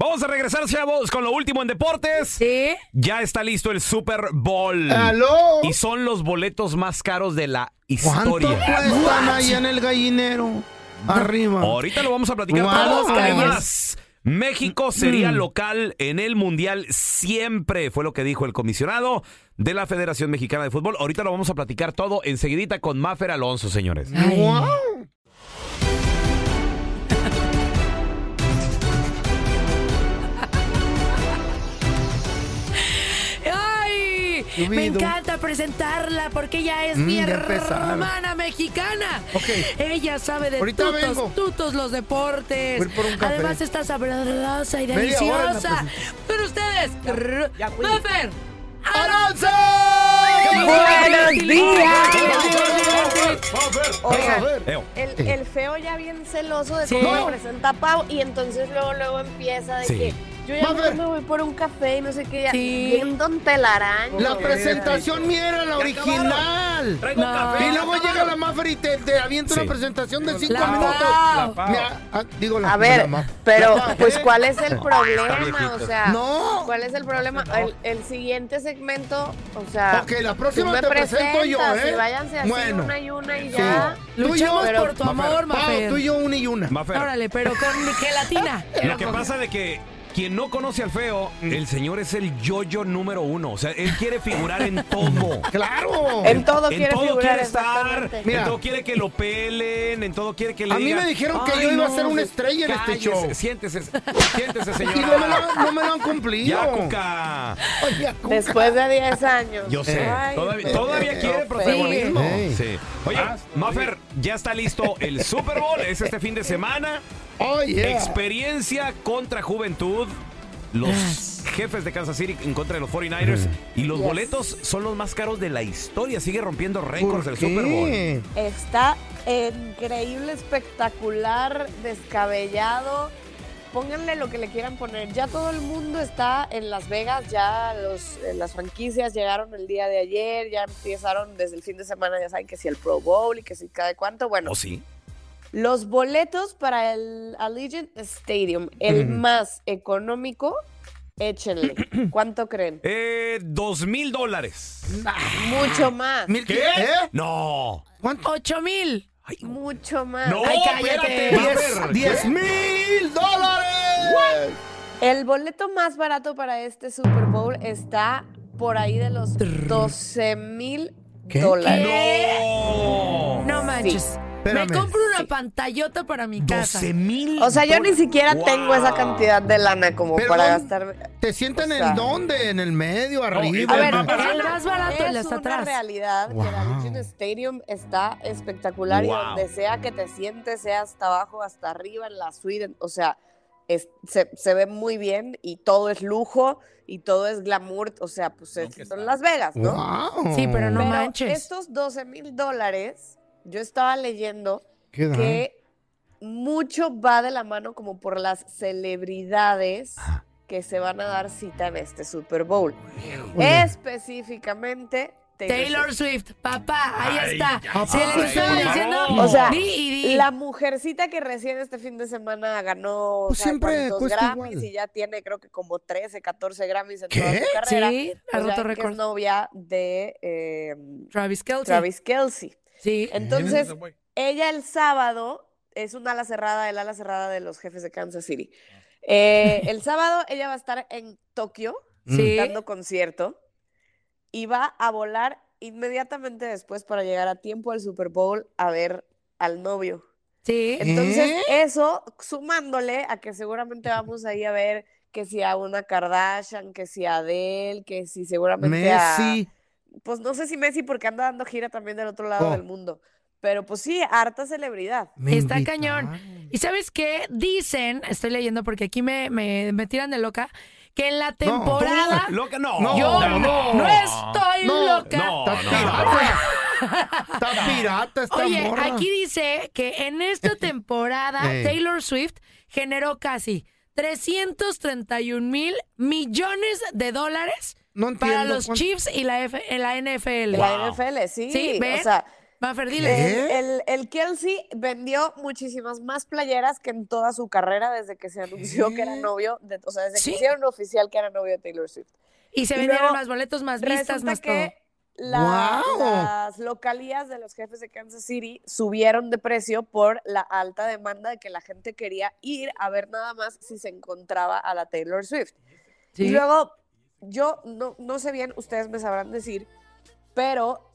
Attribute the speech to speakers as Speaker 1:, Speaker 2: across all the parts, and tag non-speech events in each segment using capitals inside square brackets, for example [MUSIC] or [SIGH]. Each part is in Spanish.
Speaker 1: Vamos a regresar, chavos, con lo último en deportes.
Speaker 2: Sí.
Speaker 1: Ya está listo el Super Bowl.
Speaker 3: ¡Aló!
Speaker 1: Y son los boletos más caros de la
Speaker 3: ¿Cuánto
Speaker 1: historia.
Speaker 3: cuestan ahí en el gallinero? Arriba.
Speaker 1: Ahorita lo vamos a platicar
Speaker 3: Wow.
Speaker 1: todo.
Speaker 2: Las calles.
Speaker 1: Además, México sería local en el Mundial siempre, fue lo que dijo el comisionado de la Federación Mexicana de Fútbol. Ahorita lo vamos a platicar todo enseguidita con Mafer Alonso, señores.
Speaker 2: Ay. Me encanta presentarla porque ella es
Speaker 3: Mm,
Speaker 2: mi hermana mexicana. Ella sabe de
Speaker 3: Ahorita
Speaker 2: tutos,
Speaker 3: vengo.
Speaker 2: tutos los deportes.
Speaker 3: Voy por un café.
Speaker 2: Además está sabrosa y deliciosa. Con ustedes, Mafer.
Speaker 3: ¡Alonso!
Speaker 4: Buenos días.
Speaker 3: A.
Speaker 4: El, el feo ya bien celoso de
Speaker 2: Sí.
Speaker 4: cómo me presenta Pau y entonces luego luego empieza de
Speaker 1: Sí.
Speaker 4: que yo ya mejor me voy por un café y no sé qué, ya,
Speaker 2: Sí.
Speaker 4: bien don telaraño.
Speaker 3: La presentación mía era la original.
Speaker 1: Traigo
Speaker 2: No.
Speaker 1: café.
Speaker 3: Y luego llega la Maffer y te, te avienta
Speaker 1: Sí.
Speaker 3: una presentación de cinco
Speaker 2: La
Speaker 3: minutos.
Speaker 2: Pau.
Speaker 3: Mira, ah, digo la
Speaker 4: A ver,
Speaker 3: la
Speaker 4: pero
Speaker 3: La
Speaker 4: pues. ¿cuál es el problema? O sea,
Speaker 3: No.
Speaker 4: ¿cuál es el problema? El, el siguiente segmento, o sea,
Speaker 3: Ok, la próxima te presento yo, ¿eh?
Speaker 4: y váyanse así
Speaker 3: Bueno.
Speaker 4: una y una y
Speaker 3: Sí.
Speaker 4: ya.
Speaker 3: Yo,
Speaker 2: Luchemos
Speaker 4: pero-
Speaker 2: por tu amor,
Speaker 3: Pau,
Speaker 2: Mafer.
Speaker 3: tú y yo una y una.
Speaker 1: Mafer,
Speaker 2: Órale, pero con gelatina.
Speaker 1: lo que pasa de que quien no conoce al feo, el señor es el yoyo número uno. O sea, él quiere figurar en todo. [LAUGHS]
Speaker 3: ¡Claro!
Speaker 4: En todo
Speaker 1: en
Speaker 4: quiere
Speaker 1: todo
Speaker 4: figurar,
Speaker 1: quiere estar.
Speaker 3: Mira.
Speaker 1: en todo quiere que lo pelen, en todo quiere que le
Speaker 3: A mí
Speaker 1: digan,
Speaker 3: me dijeron que
Speaker 1: "Ay,
Speaker 3: yo iba a
Speaker 1: no,
Speaker 3: ser una estrella en este
Speaker 1: cállese,
Speaker 3: show".
Speaker 1: Siéntese, siéntese, señora.
Speaker 3: Y no me, lo, no me lo han cumplido.
Speaker 1: Ya, Cuca.
Speaker 3: Ay, ya, Cuca.
Speaker 4: Después de 10 años.
Speaker 1: Yo sé.
Speaker 4: Ay,
Speaker 1: todavía,
Speaker 4: feo,
Speaker 1: todavía
Speaker 4: feo,
Speaker 1: quiere protagonismo.
Speaker 3: Sí.
Speaker 1: Sí. Oye, Maffer, ya está listo el Super Bowl. Es este fin de semana.
Speaker 3: Oh, yeah.
Speaker 1: Experiencia contra juventud. Los jefes de Kansas City en contra de los 49ers. Y los
Speaker 4: Yes.
Speaker 1: boletos son los más caros de la historia. Sigue rompiendo
Speaker 3: ¿Por
Speaker 1: récords del? Super Bowl.
Speaker 4: Está increíble, espectacular, descabellado. Pónganle lo que le quieran poner. Ya todo el mundo está en Las Vegas, ya los, eh, las franquicias llegaron el día de ayer, ya empezaron desde el fin de semana, ya saben que si el Pro Bowl y que si cada cuánto. Bueno,
Speaker 1: ¿O sí?
Speaker 4: Los boletos para el Allegiant Stadium, el más económico, échenle. [CLEARS THROAT] ¿Cuánto creen?
Speaker 1: Eh, dos mil dólares.
Speaker 4: Mucho más.
Speaker 3: ¿Mil
Speaker 1: ¿Qué?
Speaker 3: ¿Eh?
Speaker 1: No.
Speaker 3: ¿Cuánto?
Speaker 2: ¡Ocho mil!
Speaker 1: Ay,
Speaker 4: Mucho más.
Speaker 1: No,
Speaker 2: Ay, cállate.
Speaker 1: espérate.
Speaker 3: ¡Diez, mil dólares!
Speaker 4: El boleto más barato para este Super Bowl está por ahí de los 12 mil
Speaker 3: ¿Qué?
Speaker 4: dólares.
Speaker 1: No.
Speaker 2: No manches.
Speaker 3: Espérame.
Speaker 2: Me compro una pantallota para mi casa.
Speaker 1: 12 mil.
Speaker 4: O sea, yo ni siquiera
Speaker 1: Wow.
Speaker 4: tengo esa cantidad de lana como
Speaker 3: Pero
Speaker 4: para
Speaker 3: ¿dónde-
Speaker 4: gastar.
Speaker 3: ¿Te sientan
Speaker 4: O sea-
Speaker 3: en dónde? ¿En el medio? ¿Arriba?
Speaker 4: A ver.
Speaker 2: El más barato,
Speaker 4: es
Speaker 2: hasta
Speaker 4: una
Speaker 2: atrás.
Speaker 4: realidad que el
Speaker 3: Wow.
Speaker 4: Allegiant Stadium está espectacular
Speaker 1: Wow.
Speaker 4: y donde sea que te sientes, sea hasta abajo, hasta arriba, en la suite, o sea, es- se, se ve muy bien y todo es lujo y todo es glamour, o sea, pues es- son Las Vegas, ¿no?
Speaker 3: Wow.
Speaker 2: Sí, pero no
Speaker 4: Pero
Speaker 2: manches.
Speaker 4: estos 12 mil dólares, yo estaba leyendo que mucho va de la mano como por las celebridades que se van a dar cita en este Super Bowl.
Speaker 3: Híjole.
Speaker 4: Específicamente
Speaker 2: Taylor Swift, papá, ahí
Speaker 1: Ay,
Speaker 2: está.
Speaker 1: ya,
Speaker 2: Se les
Speaker 1: ay,
Speaker 2: estaba diciendo.
Speaker 4: O sea,
Speaker 2: di y di.
Speaker 4: La mujercita que recién este fin de semana ganó
Speaker 3: Pues
Speaker 4: ¿sabe
Speaker 3: siempre
Speaker 4: Grammys
Speaker 3: igual.
Speaker 4: y ya tiene creo que como 13, 14 Grammys en
Speaker 3: ¿Qué?
Speaker 4: toda su carrera.
Speaker 2: Sí, ha roto récord.
Speaker 4: es novia de eh,
Speaker 2: Travis Kelce.
Speaker 4: Travis Kelsey.
Speaker 2: Sí.
Speaker 4: Entonces, ella el sábado es una ala cerrada, el ala cerrada de los jefes de Kansas City. Eh, el sábado ella va a estar en Tokio
Speaker 2: Sí.
Speaker 4: dando concierto y va a volar inmediatamente después para llegar a tiempo al Super Bowl a ver al novio.
Speaker 2: Sí.
Speaker 4: Entonces,
Speaker 3: ¿Eh?
Speaker 4: eso sumándole a que seguramente vamos ahí a ver que si a una Kardashian, que si a Adele, que si seguramente a
Speaker 3: Messi.
Speaker 4: Pues no sé si Messi porque anda dando gira también del otro lado
Speaker 3: Oh.
Speaker 4: del mundo. Pero pues sí, harta celebridad.
Speaker 3: Me
Speaker 2: Está
Speaker 3: invitaron.
Speaker 2: cañón. ¿Y sabes qué? Dicen, estoy leyendo porque aquí me, me, me tiran de loca, que en la temporada. [LAUGHS]
Speaker 1: Loca, no.
Speaker 3: No,
Speaker 2: Yo
Speaker 3: no,
Speaker 2: no,
Speaker 3: no.
Speaker 2: estoy
Speaker 3: No,
Speaker 2: loca.
Speaker 1: no, no.
Speaker 3: Está [LAUGHS] pirata esta
Speaker 2: Oye,
Speaker 3: morra.
Speaker 2: aquí dice que en esta [LAUGHS] temporada
Speaker 3: Ey.
Speaker 2: Taylor Swift generó casi 331 mil millones de dólares
Speaker 3: No
Speaker 2: para los
Speaker 3: cuánto-
Speaker 2: Chiefs y la, F- en la NFL.
Speaker 4: La NFL, sí.
Speaker 2: Sí, ¿ven?
Speaker 4: O sea,
Speaker 2: Mafer,
Speaker 3: ¿Qué?
Speaker 2: dile.
Speaker 4: el, el, el Kelsey vendió muchísimas más playeras que en toda su carrera desde que se anunció que era novio, de, o sea, desde
Speaker 2: ¿Sí?
Speaker 4: que hicieron oficial que era novio de Taylor Swift.
Speaker 2: Y se
Speaker 4: y
Speaker 2: vendieron
Speaker 4: luego
Speaker 2: más boletos, más vistas, más
Speaker 4: que
Speaker 2: todo.
Speaker 4: la-
Speaker 3: ¡Guau!
Speaker 4: las localías de los jefes de Kansas City subieron de precio por la alta demanda de que la gente quería ir a ver nada más si se encontraba a la Taylor Swift.
Speaker 2: Sí.
Speaker 4: Y luego, yo no, no sé bien, ustedes me sabrán decir, pero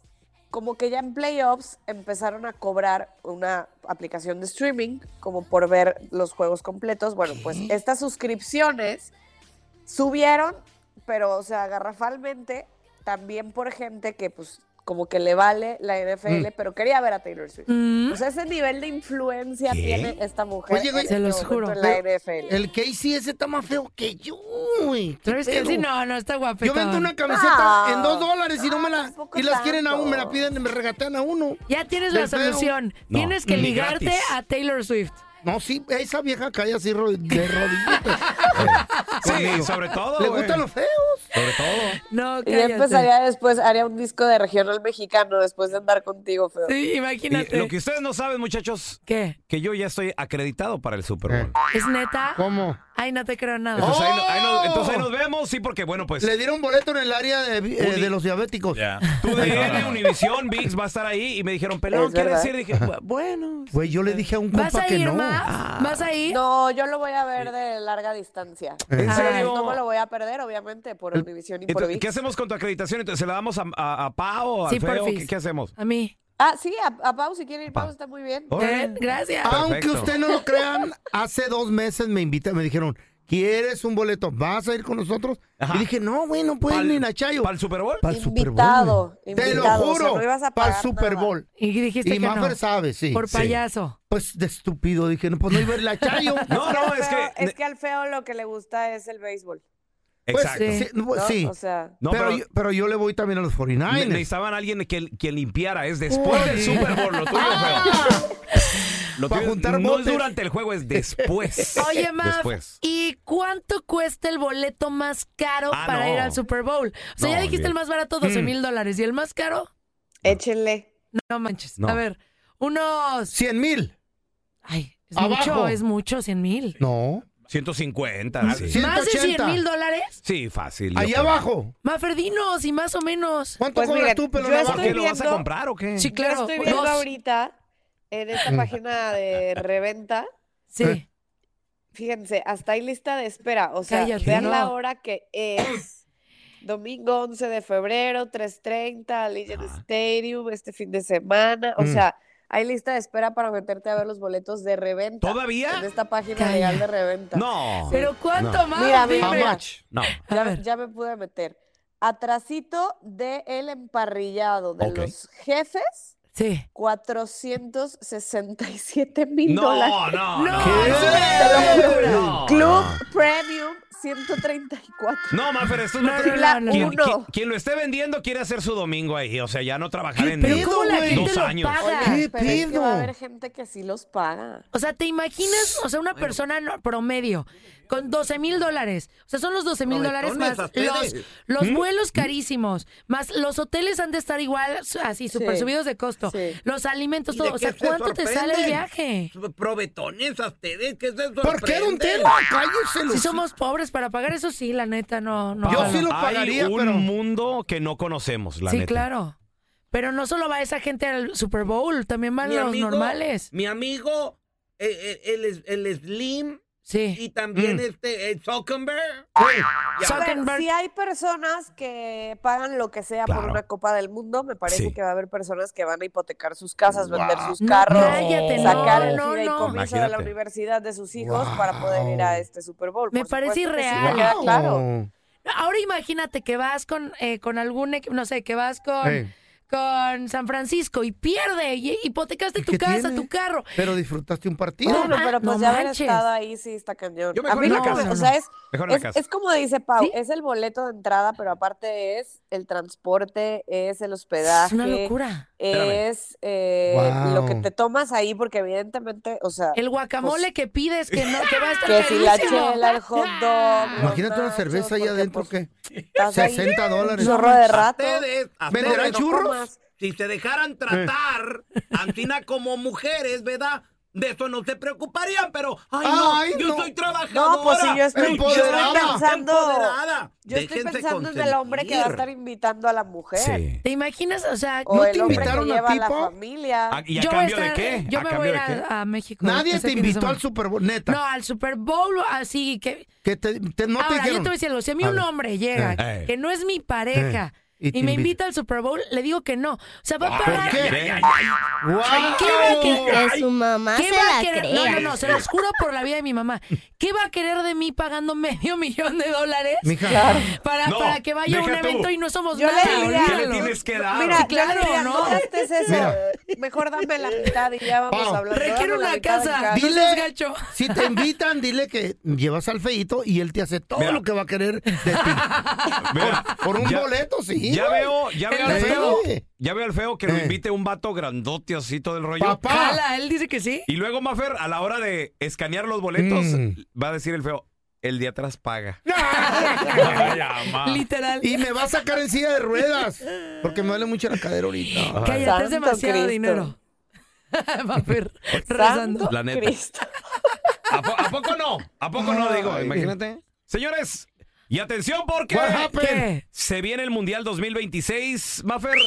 Speaker 4: como que ya en playoffs empezaron a cobrar una aplicación de streaming como por ver los juegos completos. Bueno, pues estas suscripciones subieron, pero o sea, garrafalmente, también por gente que pues como que le vale la NFL, pero quería ver a Taylor Swift.
Speaker 2: Mm.
Speaker 4: O sea, ese nivel de influencia
Speaker 1: ¿Qué?
Speaker 4: tiene esta mujer
Speaker 3: Oye, güey,
Speaker 4: en
Speaker 2: Se
Speaker 4: este
Speaker 2: los juro.
Speaker 4: en la NFL.
Speaker 3: El Casey ese está más feo que yo, güey. ¿Qué
Speaker 2: ¿Sabes qué? Sí, no, no, está guapo.
Speaker 3: Yo vendo una camiseta
Speaker 4: No.
Speaker 3: en dos dólares y no me la...
Speaker 4: tampoco
Speaker 3: Y las quieren a uno, me la piden y me regatean a uno.
Speaker 2: Ya tienes la solución.
Speaker 1: No,
Speaker 2: Tienes que ligarte
Speaker 1: gratis.
Speaker 2: a Taylor Swift.
Speaker 3: No, sí, esa vieja cae así ro- de [LAUGHS] rodillitas.
Speaker 1: Sí, sobre todo.
Speaker 3: ¿Le
Speaker 1: güey.
Speaker 3: gustan los feos?
Speaker 1: Sobre todo.
Speaker 2: No,
Speaker 4: Y
Speaker 2: cállate.
Speaker 4: empezaría después, haría un disco de regional mexicano después de andar contigo, feo.
Speaker 2: Sí,
Speaker 1: Y
Speaker 2: imagínate.
Speaker 1: lo que ustedes no saben, muchachos,
Speaker 2: ¿Qué?
Speaker 1: que yo ya estoy acreditado para el Super Bowl.
Speaker 2: ¿Es neta?
Speaker 3: ¿Cómo?
Speaker 2: Ay, no te creo nada.
Speaker 1: Entonces, ahí, no- ahí no-
Speaker 3: ¡Oh!
Speaker 1: entonces ahí nos vemos, sí, porque bueno, pues.
Speaker 3: Le dieron boleto en el área de, eh,
Speaker 1: Uni-
Speaker 3: de los diabéticos.
Speaker 1: Tu DN, Univisión, VIX va a estar ahí y me dijeron, pelón,
Speaker 4: Es
Speaker 1: ¿qué
Speaker 4: verdad.
Speaker 1: decir? Dije, "Bu- bueno.
Speaker 3: Güey, yo le dije a un
Speaker 2: ¿Vas
Speaker 3: compa que
Speaker 2: ir
Speaker 3: no.
Speaker 2: más? ¿Vas a ir?
Speaker 4: No, yo lo voy a ver de larga distancia.
Speaker 3: ¿En
Speaker 1: serio?
Speaker 4: No me lo voy a perder, obviamente, por Univision y por ViX.
Speaker 1: ¿Qué hacemos con tu acreditación? Entonces, ¿se la damos a, a, a Pau, al
Speaker 2: Sí.
Speaker 1: ¿Qué, qué hacemos?
Speaker 2: A mí.
Speaker 4: Ah, sí, a, a Pau, si quiere ir, Pau
Speaker 1: Pa.
Speaker 4: está muy bien.
Speaker 2: ¿Eh? Gracias.
Speaker 3: Aunque usted no lo crean, hace dos meses me invitaron, me dijeron, ¿quieres un boleto? ¿Vas a ir con nosotros?
Speaker 1: Ajá.
Speaker 3: Y dije, no, güey, no puedes
Speaker 1: ¿Pal-
Speaker 3: ni Nachayo.
Speaker 1: ¿Para el Super Bowl?
Speaker 3: Para el Super Bowl. Te lo
Speaker 4: invitado, o sea,
Speaker 3: juro.
Speaker 4: no ibas a
Speaker 3: para el Super
Speaker 4: nada.
Speaker 3: Bowl.
Speaker 2: Y dijiste
Speaker 3: Y
Speaker 2: que
Speaker 3: Maffer
Speaker 2: no.
Speaker 3: sabe, sí.
Speaker 2: Por
Speaker 3: sí.
Speaker 2: payaso.
Speaker 3: Pues de estúpido, dije, no, pues no iba a ir la [LAUGHS] Chayo.
Speaker 1: No, no, es que.
Speaker 4: es que al feo lo que le gusta es el béisbol.
Speaker 3: Pues,
Speaker 1: Exacto.
Speaker 2: Sí.
Speaker 3: sí, no, pues,
Speaker 4: ¿no?
Speaker 3: sí.
Speaker 4: O sea,
Speaker 1: No,
Speaker 3: pero,
Speaker 1: pero,
Speaker 3: yo, pero yo le voy también a los
Speaker 1: ne-
Speaker 3: 49ers.
Speaker 1: necesitaban a alguien que, que limpiara. Es después del Super Bowl, lo tuyo, feo. [LAUGHS] Lo
Speaker 3: Pa'
Speaker 1: tuyo
Speaker 3: juntar
Speaker 1: no es durante el juego, es después. [LAUGHS]
Speaker 2: Oye, Maf,
Speaker 1: Después.
Speaker 2: ¿y cuánto cuesta el boleto más caro
Speaker 1: Ah,
Speaker 2: para
Speaker 1: no.
Speaker 2: ir al Super Bowl? O sea,
Speaker 1: No,
Speaker 2: ya dijiste
Speaker 1: olvídate.
Speaker 2: el más barato, 12 mil dólares. ¿Y el más caro?
Speaker 4: échenle.
Speaker 2: No manches.
Speaker 1: No.
Speaker 2: A ver, unos...
Speaker 3: 100 mil.
Speaker 2: Ay, es
Speaker 3: Abajo.
Speaker 2: mucho, es mucho, 100 mil.
Speaker 3: No.
Speaker 1: 150. Sí.
Speaker 2: ¿Más de 100
Speaker 3: 180.
Speaker 2: mil dólares?
Speaker 1: Sí, fácil. yo
Speaker 3: Allá
Speaker 1: creo.
Speaker 3: abajo.
Speaker 2: Maferdinos, y más o menos.
Speaker 3: ¿Cuánto
Speaker 4: Pues
Speaker 3: cobras
Speaker 4: miren,
Speaker 3: tú, pelón
Speaker 4: yo estoy
Speaker 1: qué lo vas a comprar o qué?
Speaker 2: Sí,
Speaker 4: Yo
Speaker 2: claro.
Speaker 4: estoy viendo
Speaker 2: dos.
Speaker 4: ahorita en esta [LAUGHS] página de reventa.
Speaker 2: Sí.
Speaker 4: Fíjense, hasta hay lista de espera. O sea,
Speaker 2: Cállate,
Speaker 4: vean
Speaker 2: no.
Speaker 4: la hora que es. Domingo 11 de febrero, 3.30, Allegiant Stadium, este fin de semana. O
Speaker 3: Mm.
Speaker 4: sea, hay lista de espera para meterte a ver los boletos de reventa.
Speaker 1: ¿Todavía?
Speaker 4: En esta página
Speaker 2: Calla.
Speaker 4: legal de reventa.
Speaker 1: No.
Speaker 2: Pero ¿cuánto
Speaker 1: No.
Speaker 2: más?
Speaker 4: Mira, mira,
Speaker 3: much?
Speaker 1: No.
Speaker 2: Ver.
Speaker 4: Ya me pude meter. Atrasito de el emparrillado de los jefes,
Speaker 2: Sí.
Speaker 4: 467 mil
Speaker 1: No,
Speaker 4: dólares.
Speaker 1: no, no.
Speaker 3: ¿Qué?
Speaker 1: No,
Speaker 4: Club. Premium, 134.
Speaker 1: No, Mafer, esto
Speaker 2: No,
Speaker 1: no. Quien, quien- quien lo esté vendiendo quiere hacer su domingo ahí, o sea, ya no trabajar
Speaker 3: ¿Qué
Speaker 1: en dos años.
Speaker 2: paga?
Speaker 3: ¿Qué
Speaker 4: pero es que va a haber gente que sí los paga.
Speaker 2: O sea, ¿te imaginas? O sea, una persona promedio con 12 mil dólares. O sea, son los 12 mil dólares más los,
Speaker 1: ¿Mm?
Speaker 2: vuelos carísimos, más los hoteles han de estar igual, así, súper
Speaker 4: Sí.
Speaker 2: subidos de costo.
Speaker 4: Sí.
Speaker 2: Los alimentos,
Speaker 3: ¿Y de
Speaker 2: todo. O sea,
Speaker 3: se
Speaker 2: ¿cuánto te sale el viaje?
Speaker 3: Provetones a ustedes, ¿qué se ¿Por qué era un tema? Cállese
Speaker 2: Si somos pobres para pagar eso, sí, la neta, no. no
Speaker 3: Yo sí lo
Speaker 1: Hay
Speaker 3: pagaría,
Speaker 1: un
Speaker 3: pero-
Speaker 1: mundo que no conocemos, la
Speaker 2: Sí,
Speaker 1: neta.
Speaker 2: claro. Pero no solo va esa gente al Super Bowl, también van los normales.
Speaker 5: Mi amigo, eh, eh, el, el Slim
Speaker 2: Sí.
Speaker 5: y también
Speaker 3: Mm.
Speaker 5: este el Zuckerberg.
Speaker 4: Ver,
Speaker 2: Zuckerberg.
Speaker 4: si hay personas que pagan lo que sea por una Copa del Mundo, me parece
Speaker 1: Sí.
Speaker 4: que va a haber personas que van a hipotecar sus casas, vender sus
Speaker 2: No,
Speaker 4: carros,
Speaker 2: cállate,
Speaker 4: sacar
Speaker 2: no,
Speaker 4: el
Speaker 2: no, no.
Speaker 4: fideicomiso de la universidad de sus hijos para poder ir a este Super Bowl.
Speaker 2: Me
Speaker 4: Por
Speaker 2: parece
Speaker 4: sí,
Speaker 2: irreal.
Speaker 4: me queda
Speaker 3: Wow.
Speaker 4: claro.
Speaker 2: Ahora imagínate que vas con, eh, con algún, no sé, que vas con. Con San Francisco y pierde y hipotecaste
Speaker 3: ¿Y
Speaker 2: tu casa,
Speaker 3: tiene?
Speaker 2: tu carro.
Speaker 3: Pero disfrutaste un partido.
Speaker 2: No,
Speaker 4: Bueno, pero pues
Speaker 2: no
Speaker 4: ya haber estado ahí sí está cañón.
Speaker 1: Yo
Speaker 4: A
Speaker 1: mejor
Speaker 4: mí
Speaker 1: en la
Speaker 4: lo que
Speaker 1: casa.
Speaker 4: me- o sea, es,
Speaker 1: Mejor en la
Speaker 4: es,
Speaker 1: casa.
Speaker 4: es como dice Pau,
Speaker 2: ¿Sí?
Speaker 4: es el boleto de entrada, pero aparte es el transporte, es el hospedaje.
Speaker 2: Es una locura.
Speaker 4: Es eh, lo que te tomas ahí, porque evidentemente, o sea,
Speaker 2: El guacamole que pides que no que va a estar
Speaker 4: Pues, [LAUGHS] que si la
Speaker 2: carísimo.
Speaker 4: chela, el hot dog. [LAUGHS]
Speaker 3: Imagínate una cerveza ahí adentro
Speaker 4: pues,
Speaker 3: que
Speaker 4: estás ahí
Speaker 3: 60 dólares.
Speaker 4: Un zorro de
Speaker 5: A
Speaker 4: rato.
Speaker 5: a
Speaker 3: ¿Venderán churros?
Speaker 5: Si se dejaran tratar, Antina como mujeres, ¿verdad? De eso no se preocuparían, pero ay no,
Speaker 3: Ay,
Speaker 5: yo
Speaker 3: no.
Speaker 5: soy trabajadora.
Speaker 4: No, pues si yo estoy, yo
Speaker 3: Empoderada.
Speaker 4: estoy pensando,
Speaker 5: Empoderada.
Speaker 4: yo estoy
Speaker 5: Déjense
Speaker 4: pensando en el hombre que va a estar invitando a la mujer.
Speaker 1: Sí.
Speaker 2: ¿Te imaginas? O sea,
Speaker 4: O
Speaker 3: ¿No
Speaker 4: el
Speaker 3: te invitaron a
Speaker 4: la familia.
Speaker 1: Ah, ¿Y a
Speaker 2: yo voy a
Speaker 1: cambio de qué?
Speaker 2: Yo
Speaker 1: ¿A
Speaker 2: me voy a ir a, a México.
Speaker 3: Nadie
Speaker 2: ese
Speaker 3: te invitó al Super Bowl, neta.
Speaker 2: No, al Super Bowl, así que...
Speaker 3: que te, te- no te
Speaker 2: Ahora, yo te voy a decir algo. Si a mí
Speaker 3: A
Speaker 2: un
Speaker 3: ver.
Speaker 2: hombre llega,
Speaker 1: Eh.
Speaker 2: que no es mi pareja,
Speaker 3: Eh, y
Speaker 2: me
Speaker 3: invita.
Speaker 2: al Super Bowl, le digo que no. O sea, va a
Speaker 3: ¿Por
Speaker 2: pagar...
Speaker 3: qué?
Speaker 2: ¿Qué va a?
Speaker 6: Que su mamá
Speaker 2: ¿Qué
Speaker 6: se
Speaker 2: va a
Speaker 6: la
Speaker 2: querer?
Speaker 6: crea.
Speaker 2: No, no, no, se los juro por la vida de mi mamá. ¿Qué va a querer de mí pagando medio [LAUGHS] millón de dólares
Speaker 3: Mija,
Speaker 2: para,
Speaker 1: No,
Speaker 2: para que vaya a un
Speaker 1: tú.
Speaker 2: evento y no somos
Speaker 4: Yo le
Speaker 2: nada?
Speaker 4: diría-
Speaker 1: ¿Qué le tienes que dar?
Speaker 4: Mira,
Speaker 2: Sí,
Speaker 4: yo le
Speaker 2: claro,
Speaker 4: diría,
Speaker 2: ¿no?
Speaker 4: eso.
Speaker 3: Mira.
Speaker 4: Mejor dame la mitad y ya vamos.
Speaker 2: Requiero
Speaker 4: Dame la
Speaker 2: una casa.
Speaker 3: Dile-
Speaker 2: No gacho.
Speaker 3: si te invitan, dile que llevas al feito y él te hace todo
Speaker 1: Mira.
Speaker 3: lo que va a querer de ti.
Speaker 1: Mira,
Speaker 3: Por un
Speaker 1: ya-
Speaker 3: boleto, sí.
Speaker 1: Ya veo, ya veo al feo. Ya veo al feo que lo
Speaker 3: Eh.
Speaker 1: invite un vato grandote así todo el rollo.
Speaker 3: Papá.
Speaker 2: Él dice que sí.
Speaker 1: Y luego, Mafer, a la hora de escanear los boletos,
Speaker 3: Mm.
Speaker 1: va a decir el feo, el de atrás paga. [LAUGHS]
Speaker 2: Literal.
Speaker 3: Y me va a sacar en silla de ruedas. Porque me duele mucho la cadera ahorita.
Speaker 2: Cállate, es demasiado
Speaker 4: Cristo.
Speaker 2: dinero. Va a ver,
Speaker 4: Santo
Speaker 2: rezando.
Speaker 1: La neta. ¿A, po- a poco no? ¿A poco no? Digo, imagínate. Señores, y atención porque se viene el Mundial 2026, Mafer,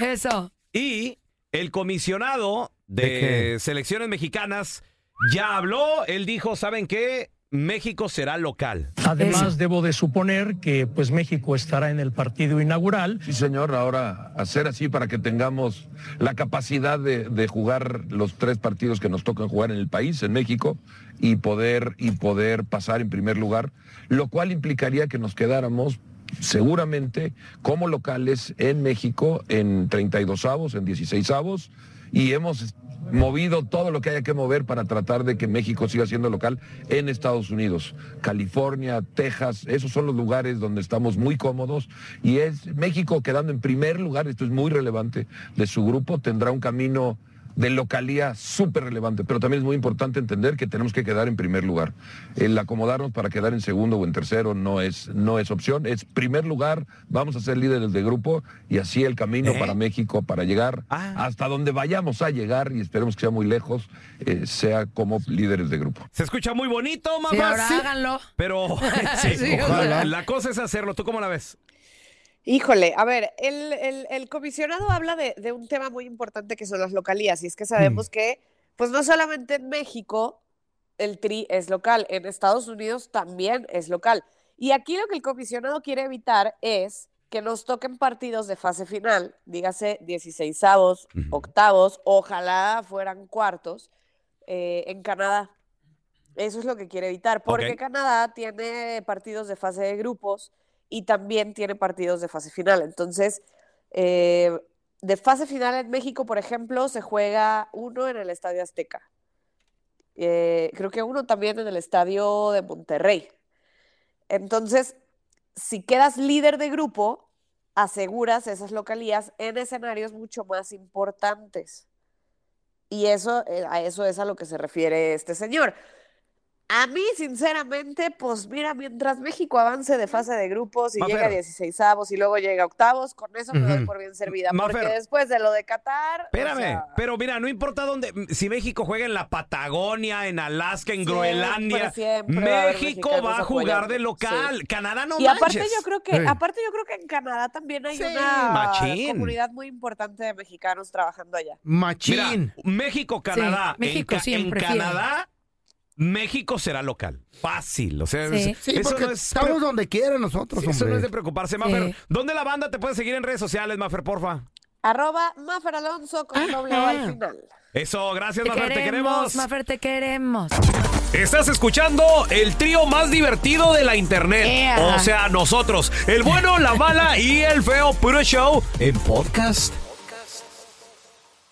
Speaker 2: Eso.
Speaker 1: y el comisionado
Speaker 3: ¿De
Speaker 1: selecciones mexicanas ya habló. Él dijo, ¿saben qué? México será local.
Speaker 7: Además, debo de suponer que pues México estará en el partido inaugural.
Speaker 8: Sí, señor, ahora hacer así para que tengamos la capacidad de, de jugar los tres partidos que nos tocan jugar en el país, en México, y poder, y poder pasar en primer lugar, lo cual implicaría que nos quedáramos seguramente como locales en México en 32 avos, en 16 avos, y hemos movido todo lo que haya que mover para tratar de que México siga siendo local en Estados Unidos. California, Texas, esos son los lugares donde estamos muy cómodos y es México quedando en primer lugar, esto es muy relevante, de su grupo, tendrá un camino de localía súper relevante, pero también es muy importante entender que tenemos que quedar en primer lugar. El acomodarnos para quedar en segundo o en tercero no es, no es opción, es primer lugar, vamos a ser líderes de grupo y así el camino
Speaker 1: ¿Eh?
Speaker 8: para México, para llegar
Speaker 1: Ah.
Speaker 8: hasta donde vayamos a llegar y esperemos que sea muy lejos, eh, sea como líderes de grupo.
Speaker 1: Se escucha muy bonito,
Speaker 2: Sí,
Speaker 1: Mafer,
Speaker 2: ahora háganlo.
Speaker 1: pero [LAUGHS] [LAUGHS] sí,
Speaker 2: Sí,
Speaker 1: ojalá.
Speaker 3: ojalá.
Speaker 1: la cosa es hacerlo. ¿Tú cómo la ves?
Speaker 4: Híjole, a ver, el, el- el comisionado habla de, de un tema muy importante que son las localías, y es que
Speaker 3: Mm.
Speaker 4: sabemos que, pues no solamente en México el tri es local, en Estados Unidos también es local. Y aquí lo que el comisionado quiere evitar es que nos toquen partidos de fase final, dígase 16avos,
Speaker 1: Ujú.
Speaker 4: octavos, ojalá fueran cuartos, eh, en Canadá. Eso es lo que quiere evitar, porque
Speaker 1: Ok.
Speaker 4: Canadá tiene partidos de fase de grupos y también tiene partidos de fase final. Entonces, eh, de fase final en México, por ejemplo, se juega uno en el Estadio Azteca. Eh, creo que uno también en el Estadio de Monterrey. Entonces, si quedas líder de grupo, aseguras esas localías en escenarios mucho más importantes. Y eso, eh, a eso es a lo que se refiere este señor. A mí, sinceramente, pues mira, mientras México avance de fase de grupos y
Speaker 1: Mafer.
Speaker 4: llega a 16 avos y luego llega a octavos, con eso me doy por bien servida.
Speaker 1: Mafer.
Speaker 4: Porque después de lo de Qatar. o
Speaker 1: Espérame,
Speaker 4: sea,
Speaker 1: pero mira, no importa dónde, si México juega en la Patagonia, en Alaska, en
Speaker 4: Siempre,
Speaker 1: Groenlandia,
Speaker 4: va a
Speaker 1: México va a jugar
Speaker 4: apoyando,
Speaker 1: de local. Canadá no
Speaker 4: y aparte yo creo que,
Speaker 3: Sí.
Speaker 4: aparte yo creo que en Canadá también hay
Speaker 1: Sí,
Speaker 4: una
Speaker 1: machín.
Speaker 4: comunidad muy importante de mexicanos trabajando allá.
Speaker 3: Machín.
Speaker 1: Mira, México, Canadá.
Speaker 2: Sí, México
Speaker 1: en,
Speaker 2: siempre
Speaker 1: en. Canadá, México será local. Fácil. O sea,
Speaker 2: Sí.
Speaker 1: es-
Speaker 3: Sí,
Speaker 1: eso
Speaker 3: porque
Speaker 1: no es.
Speaker 3: estamos donde quiera nosotros,
Speaker 1: Eso
Speaker 3: hombre.
Speaker 1: no es de preocuparse, Mafer. ¿Dónde la banda te puede seguir en redes sociales, Mafer, porfa?
Speaker 4: Arroba Mafer Alonso con doble O al final.
Speaker 1: Eso, gracias,
Speaker 2: Te
Speaker 1: Mafer, te
Speaker 2: queremos,
Speaker 1: queremos.
Speaker 2: Mafer, te queremos.
Speaker 1: Estás escuchando el trío más divertido de la internet.
Speaker 2: Ea.
Speaker 1: O sea, nosotros, el bueno, la mala y el feo puro show en podcast.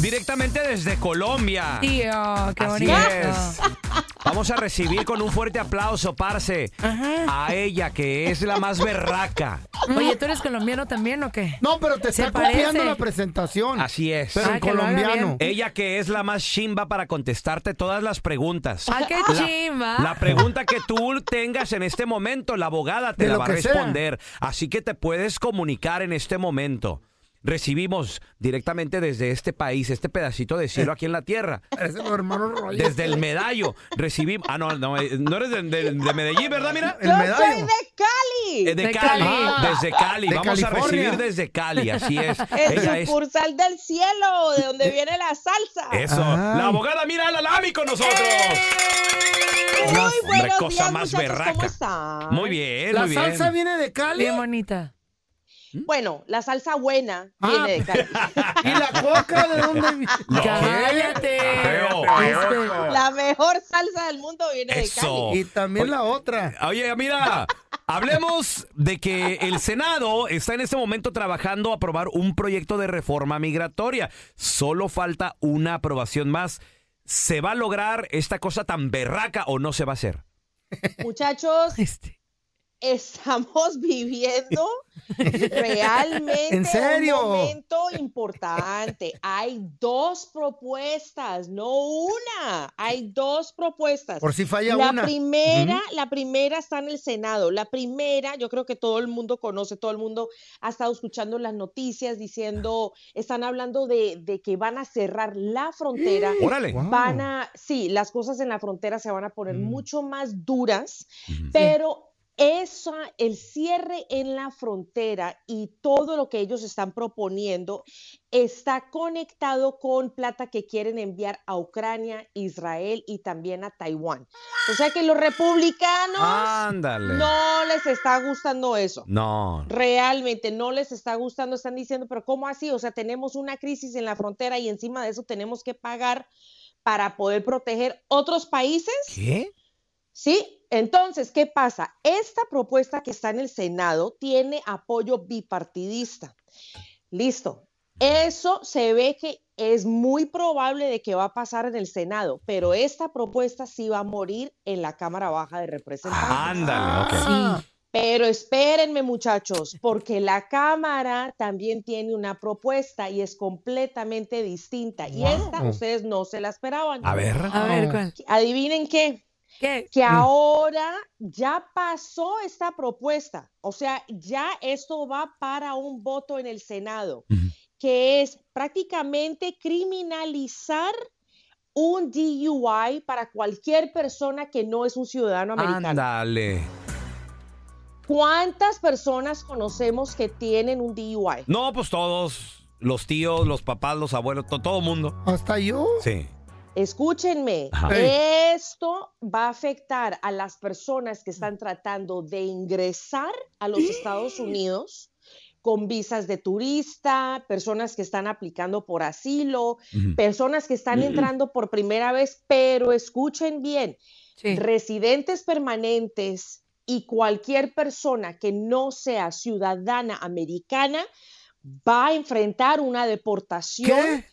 Speaker 1: directamente desde Colombia.
Speaker 2: Tío, qué
Speaker 1: Así
Speaker 2: bonito.
Speaker 1: es. Vamos a recibir con un fuerte aplauso, parce, a ella que es la más berraca.
Speaker 2: Oye, ¿tú eres colombiano también o qué?
Speaker 3: No, pero te
Speaker 2: Se
Speaker 3: está
Speaker 2: parece.
Speaker 3: copiando la presentación.
Speaker 1: Así es.
Speaker 3: Pero
Speaker 2: Ah,
Speaker 3: en
Speaker 2: que lo haga
Speaker 3: colombiano.
Speaker 1: Ella que es la más chimba para contestarte todas las preguntas.
Speaker 2: ¡Ah, qué
Speaker 1: La-
Speaker 2: chimba!
Speaker 1: La pregunta que tú tengas en este momento, la abogada te
Speaker 3: De
Speaker 1: la
Speaker 3: lo
Speaker 1: va a
Speaker 3: que sea.
Speaker 1: responder. Así que te puedes comunicar en este momento. Recibimos directamente desde este país, este pedacito de cielo aquí en la tierra. Desde el medallo recibimos. Ah, no, no, eh, no eres de, de- de Medellín, ¿verdad? Mira.
Speaker 3: El medallo.
Speaker 9: Cali.
Speaker 1: Eh, de,
Speaker 2: De
Speaker 1: Cali,
Speaker 2: Cali.
Speaker 1: desde Cali.
Speaker 3: de
Speaker 1: Vamos a recibir desde Cali, así es. [LAUGHS]
Speaker 9: El
Speaker 1: Ella es.
Speaker 9: sucursal del cielo, de donde viene la salsa.
Speaker 1: Eso. La abogada Mira Lalami con nosotros.
Speaker 9: Muy buenos
Speaker 1: cosa
Speaker 9: días,
Speaker 1: más
Speaker 9: muchachos,
Speaker 1: berraca.
Speaker 9: ¿cómo están?
Speaker 1: Muy bien,
Speaker 3: La
Speaker 1: muy bien.
Speaker 3: salsa viene de Cali.
Speaker 2: Bien bonita.
Speaker 9: Bueno, la salsa buena
Speaker 3: Ah.
Speaker 9: viene de Cali. [LAUGHS]
Speaker 3: ¿Y la coca de dónde viene? [LAUGHS]
Speaker 2: ¡Cállate!
Speaker 1: Feo.
Speaker 2: Este,
Speaker 9: La mejor salsa del mundo viene de
Speaker 1: Eso.
Speaker 3: Y también la otra.
Speaker 1: Oye, mira, hablemos de que el Senado está en este momento trabajando a aprobar un proyecto de reforma migratoria. Solo falta una aprobación más. ¿Se va a lograr esta cosa tan berraca o no se va a hacer?
Speaker 9: Muchachos,
Speaker 2: este.
Speaker 9: Estamos [LAUGHS] viviendo realmente
Speaker 3: ¿En serio?
Speaker 9: un momento importante. Hay dos propuestas, no una. Hay dos propuestas.
Speaker 3: Por si falla
Speaker 9: la
Speaker 3: una.
Speaker 9: primera, la primera está en el Senado. La primera, yo creo que todo el mundo conoce, todo el mundo ha estado escuchando las noticias diciendo, están hablando de, de que van a cerrar la frontera. [GASPS]
Speaker 1: Órale.
Speaker 3: Wow.
Speaker 9: Van a, sí, las cosas en la frontera se van a poner
Speaker 3: Mm.
Speaker 9: mucho más duras, pero esa, el cierre en la frontera y todo lo que ellos están proponiendo está conectado con plata que quieren enviar a Ucrania, Israel y también a Taiwán. O sea que los republicanos
Speaker 1: Ándale.
Speaker 9: no les está gustando eso.
Speaker 1: No.
Speaker 9: Realmente no les está gustando, están diciendo, pero ¿cómo así? O sea, tenemos una crisis en la frontera y encima de eso tenemos que pagar para poder proteger otros países.
Speaker 1: ¿Qué?
Speaker 9: Sí, entonces, ¿qué pasa? Esta propuesta que está en el Senado tiene apoyo bipartidista. Listo. Eso se ve que es muy probable de que va a pasar en el Senado, pero esta propuesta sí va a morir en la Cámara Baja de Representantes.
Speaker 1: Ándale, ok.
Speaker 2: Sí.
Speaker 9: Pero espérenme, muchachos, porque la Cámara también tiene una propuesta y es completamente distinta. Y esta ustedes no se la esperaban.
Speaker 1: A ver.
Speaker 2: A ver, ¿cuál?
Speaker 9: Adivinen qué,
Speaker 2: ¿Qué?
Speaker 9: que ahora ya pasó esta propuesta. O sea, ya esto va para un voto en el Senado, que es prácticamente criminalizar un DUI para cualquier persona que no es un ciudadano americano.
Speaker 1: Ándale.
Speaker 9: ¿Cuántas personas conocemos que tienen un DUI?
Speaker 1: No, pues todos. Los tíos, los papás, los abuelos, to- todo mundo.
Speaker 3: Hasta yo.
Speaker 1: Sí.
Speaker 9: Escúchenme,
Speaker 1: Ajá.
Speaker 9: esto va a afectar a las personas que están tratando de ingresar a los [GASPS] Estados Unidos con visas de turista, personas que están aplicando por asilo, personas que están entrando por primera vez, pero escuchen bien,
Speaker 2: Sí.
Speaker 9: residentes permanentes y cualquier persona que no sea ciudadana americana va a enfrentar una deportación
Speaker 3: ¿Qué?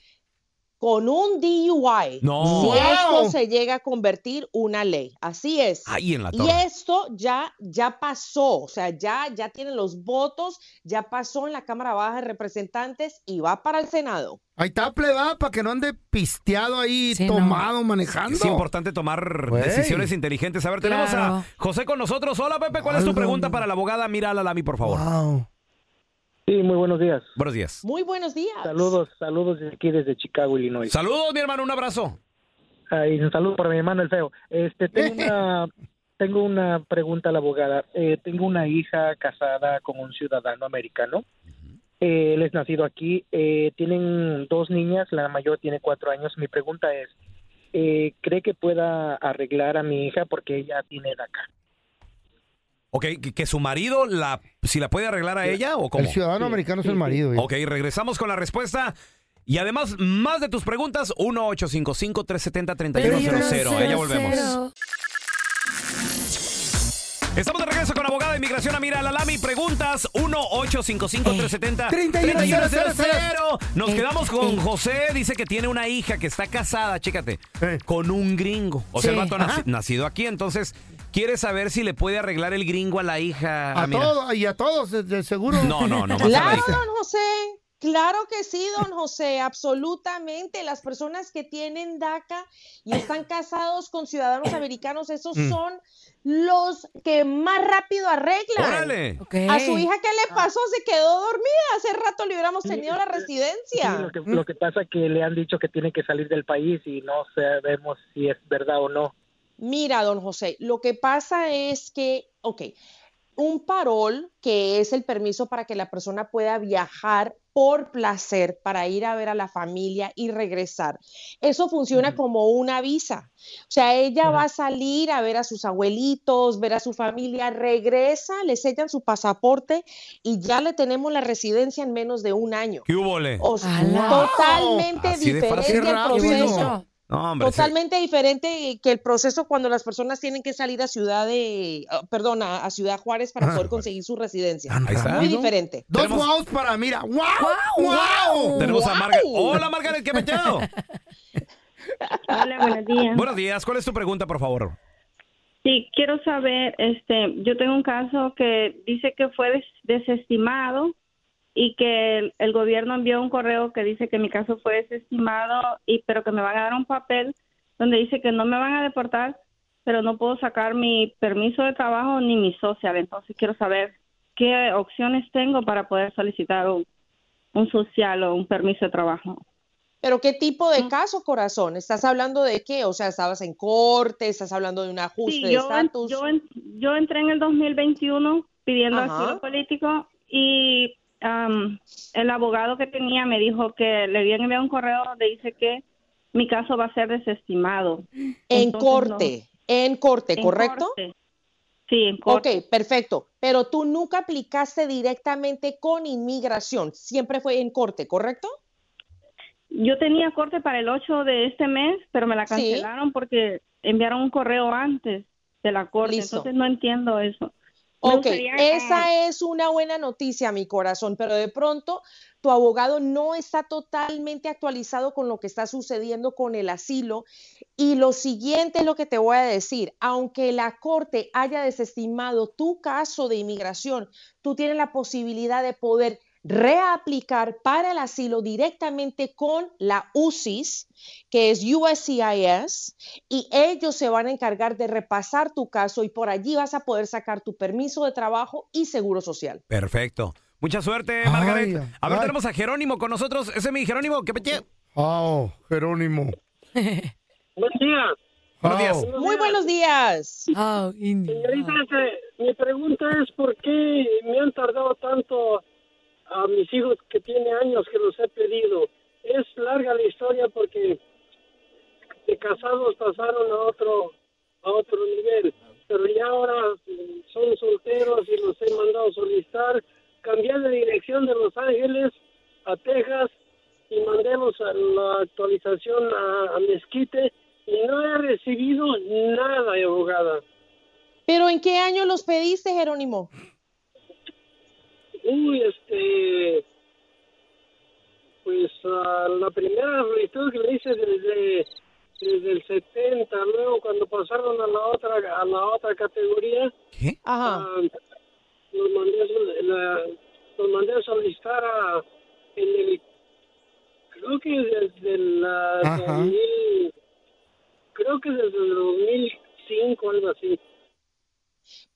Speaker 9: Con un DUI.
Speaker 1: No.
Speaker 9: Si
Speaker 3: Wow.
Speaker 9: esto se llega a convertir una ley. Así es.
Speaker 1: Ahí en la
Speaker 9: Y
Speaker 1: torre.
Speaker 9: esto ya, ya pasó, o sea, ya, ya tienen los votos, ya pasó en la Cámara Baja de Representantes y va para el Senado.
Speaker 3: Ahí está, pleba, para que no ande pisteado ahí,
Speaker 2: Sí, no.
Speaker 3: tomado, manejando.
Speaker 1: Es importante tomar decisiones inteligentes. A ver, tenemos
Speaker 2: Claro.
Speaker 1: a José con nosotros. Hola, Pepe. ¿Cuál es tu pregunta para la abogada Mira Lalami, por favor?
Speaker 3: Wow.
Speaker 10: Sí, muy buenos días.
Speaker 1: Buenos días.
Speaker 9: Muy buenos días.
Speaker 10: Saludos, saludos desde aquí desde Chicago, Illinois.
Speaker 1: Saludos, mi hermano. Un abrazo.
Speaker 10: Ah, y un saludo para mi hermano el feo. Este, tengo [LAUGHS] una,
Speaker 11: tengo una pregunta a la abogada. Eh, tengo una hija casada con un ciudadano americano. Eh, él es nacido aquí. Eh, tienen dos niñas, la mayor tiene cuatro años. Mi pregunta es, eh, ¿cree que pueda arreglar a mi hija porque ella tiene DACA?
Speaker 1: Ok, que, que su marido, la, si la puede arreglar a ella o cómo.
Speaker 3: El ciudadano americano es el marido. güey.
Speaker 1: Ok, regresamos con la respuesta. Y además, más de tus preguntas, 1-855-370-3100. Ya volvemos. Estamos de regreso con abogada de inmigración Amira Lalami. Preguntas 1-855-370-3100. Nos quedamos con José. Dice que tiene una hija que está casada, chécate, con un gringo. O sea, el vato naci- nacido aquí. Entonces, quiere saber si le puede arreglar el gringo a la hija.
Speaker 3: A todos, y a todos, de, de seguro.
Speaker 1: No, no, no. más a la
Speaker 9: Claro,
Speaker 1: hija.
Speaker 9: don José. Claro que sí, don José, absolutamente. Las personas que tienen DACA y están casados con ciudadanos americanos, esos
Speaker 1: Mm.
Speaker 9: son los que más rápido arreglan.
Speaker 1: Órale.
Speaker 9: A su hija, ¿qué le pasó? Se quedó dormida. Hace rato le hubiéramos tenido la
Speaker 11: Sí,
Speaker 9: residencia.
Speaker 11: lo, que, lo que pasa es que le han dicho que tiene que salir del país y no sabemos si es verdad o no.
Speaker 9: Mira, don José, lo que pasa es que, ok, un parol, que es el permiso para que la persona pueda viajar por placer para ir a ver a la familia y regresar. Eso funciona como una visa. O sea, ella va a salir a ver a sus abuelitos, ver a su familia, regresa, le sellan su pasaporte y ya le tenemos la residencia en menos de un año.
Speaker 1: ¿Qué hubo, le?
Speaker 9: O sea, totalmente diferente el
Speaker 1: Rápido.
Speaker 9: proceso.
Speaker 1: No, hombre. se-
Speaker 9: Totalmente diferente que el proceso cuando las personas tienen que salir a Ciudad de, ah, perdón, a, a Ciudad Juárez para poder conseguir su residencia.
Speaker 1: Ahí está.
Speaker 9: Muy diferente.
Speaker 3: Dos wows para, mira. ¡Wow! ¡Wow!
Speaker 1: Tenemos a Margaret. Hola, Margaret, ¿qué metido?
Speaker 12: Hola, buenos días.
Speaker 1: Buenos días. ¿Cuál es tu pregunta, por favor?
Speaker 12: Sí, quiero saber, este, yo tengo un caso que dice que fue des- desestimado y que el, el gobierno envió un correo que dice que mi caso fue desestimado y pero que me van a dar un papel donde dice que no me van a deportar, pero no puedo sacar mi permiso de trabajo ni mi social. Entonces quiero saber qué opciones tengo para poder solicitar un, un social o un permiso de trabajo.
Speaker 9: Pero ¿qué tipo de caso, corazón? ¿Estás hablando de qué? O sea, ¿estabas en corte? ¿Estás hablando de un ajuste
Speaker 12: Sí,
Speaker 9: de
Speaker 12: yo,
Speaker 9: estatus?
Speaker 12: yo, yo entré en el 2021 pidiendo
Speaker 9: Ajá.
Speaker 12: asilo político y am, el abogado que tenía me dijo que le habían enviado un correo donde dice que mi caso va a ser desestimado.
Speaker 9: En
Speaker 12: Entonces,
Speaker 9: corte, en corte,
Speaker 12: En
Speaker 9: ¿correcto?
Speaker 12: corte. Sí, en corte.
Speaker 9: Ok, perfecto. Pero tú nunca aplicaste directamente con inmigración, siempre fue en corte, ¿correcto?
Speaker 12: Yo tenía corte para el 8 de este mes, pero me la
Speaker 9: Sí.
Speaker 12: cancelaron porque enviaron un correo antes de la corte.
Speaker 9: Listo.
Speaker 12: Entonces no entiendo eso.
Speaker 9: Ok, esa es una buena noticia, mi corazón, pero de pronto tu abogado no está totalmente actualizado con lo que está sucediendo con el asilo. Y lo siguiente es lo que te voy a decir, aunque la corte haya desestimado tu caso de inmigración, tú tienes la posibilidad de poder reaplicar para el asilo directamente con la UCIS, que es USCIS, y ellos se van a encargar de repasar tu caso y por allí vas a poder sacar tu permiso de trabajo y seguro social.
Speaker 1: Perfecto. Mucha suerte, Margaret.
Speaker 3: Ay,
Speaker 1: a ver,
Speaker 3: ay.
Speaker 1: tenemos a Jerónimo con nosotros. Ese es mi Jerónimo. ¿Qué metido?
Speaker 3: Oh, Jerónimo.
Speaker 11: Buen [LAUGHS] día.
Speaker 1: Buenos días.
Speaker 9: Muy buenos días.
Speaker 11: Señorita, este, mi pregunta es por qué me han tardado tanto a mis hijos que tiene años que los he pedido. Es larga la historia porque de casados pasaron a otro a otro nivel, pero ya ahora son solteros y los he mandado solicitar. Cambié de dirección de Los Ángeles a Texas y mandemos a la actualización a, a Mezquite y no he recibido nada, abogada.
Speaker 9: ¿Pero en qué año los pediste, Jerónimo?
Speaker 11: Uy, este. Pues la primera solicitud que le hice desde, desde el 70, luego cuando pasaron a la otra a la otra categoría,
Speaker 9: Ajá.
Speaker 11: ah, los, mandé, la- los mandé a solicitar a, en el. Creo que desde la
Speaker 3: Ajá.
Speaker 11: 2000, creo que desde el 2005, algo así.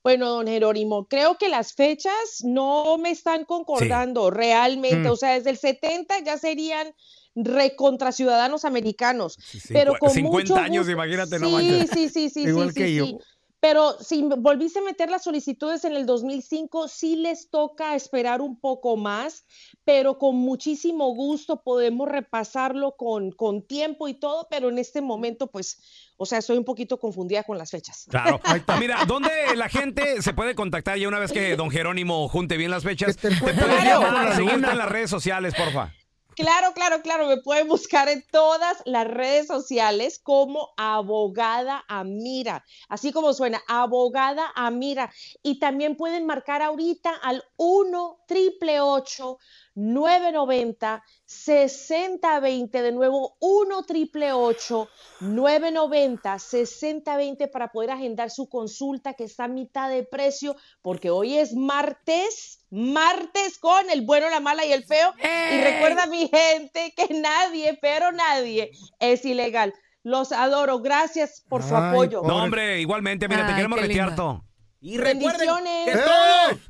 Speaker 9: Bueno, don Jerónimo, creo que las fechas no me están concordando realmente.
Speaker 1: Mm.
Speaker 9: O sea, desde el 70 ya serían recontra ciudadanos americanos.
Speaker 1: Sí,
Speaker 9: pero
Speaker 1: cua-
Speaker 9: con
Speaker 1: 50
Speaker 9: mucho
Speaker 1: años, imagínate, no
Speaker 9: sí, sí, sí, sí,
Speaker 3: Igual
Speaker 9: sí,
Speaker 3: que
Speaker 9: sí,
Speaker 3: yo.
Speaker 9: Pero si volviste a meter las solicitudes en el 2005, sí les toca esperar un poco más, pero con muchísimo gusto podemos repasarlo con, con tiempo y todo, pero en este momento, pues, o sea, estoy un poquito confundida con las fechas.
Speaker 1: Claro. [LAUGHS] Mira, ¿dónde la gente se puede contactar ya una vez que don Jerónimo junte bien las fechas? Te puedes
Speaker 9: Claro.
Speaker 1: llamar, seguirte en las redes sociales, porfa.
Speaker 9: Claro, claro, claro. Me pueden buscar en todas las redes sociales como abogada Amira. Así como suena, abogada Amira. Y también pueden marcar ahorita al 1 triple 990 6020. De nuevo, 1 triple 990 6020 para poder agendar su consulta que está a mitad de precio, porque hoy es martes, martes con el bueno, la mala y el feo. Y recuerda, mi gente, que nadie, pero nadie es ilegal. Los adoro. Gracias por su apoyo.
Speaker 1: No, hombre, igualmente, mira, te
Speaker 9: Ay,
Speaker 1: queremos
Speaker 9: qué
Speaker 1: retear todo.
Speaker 5: Y recuerden
Speaker 9: Bendiciones.
Speaker 5: que
Speaker 9: ¡Eh!
Speaker 5: todos,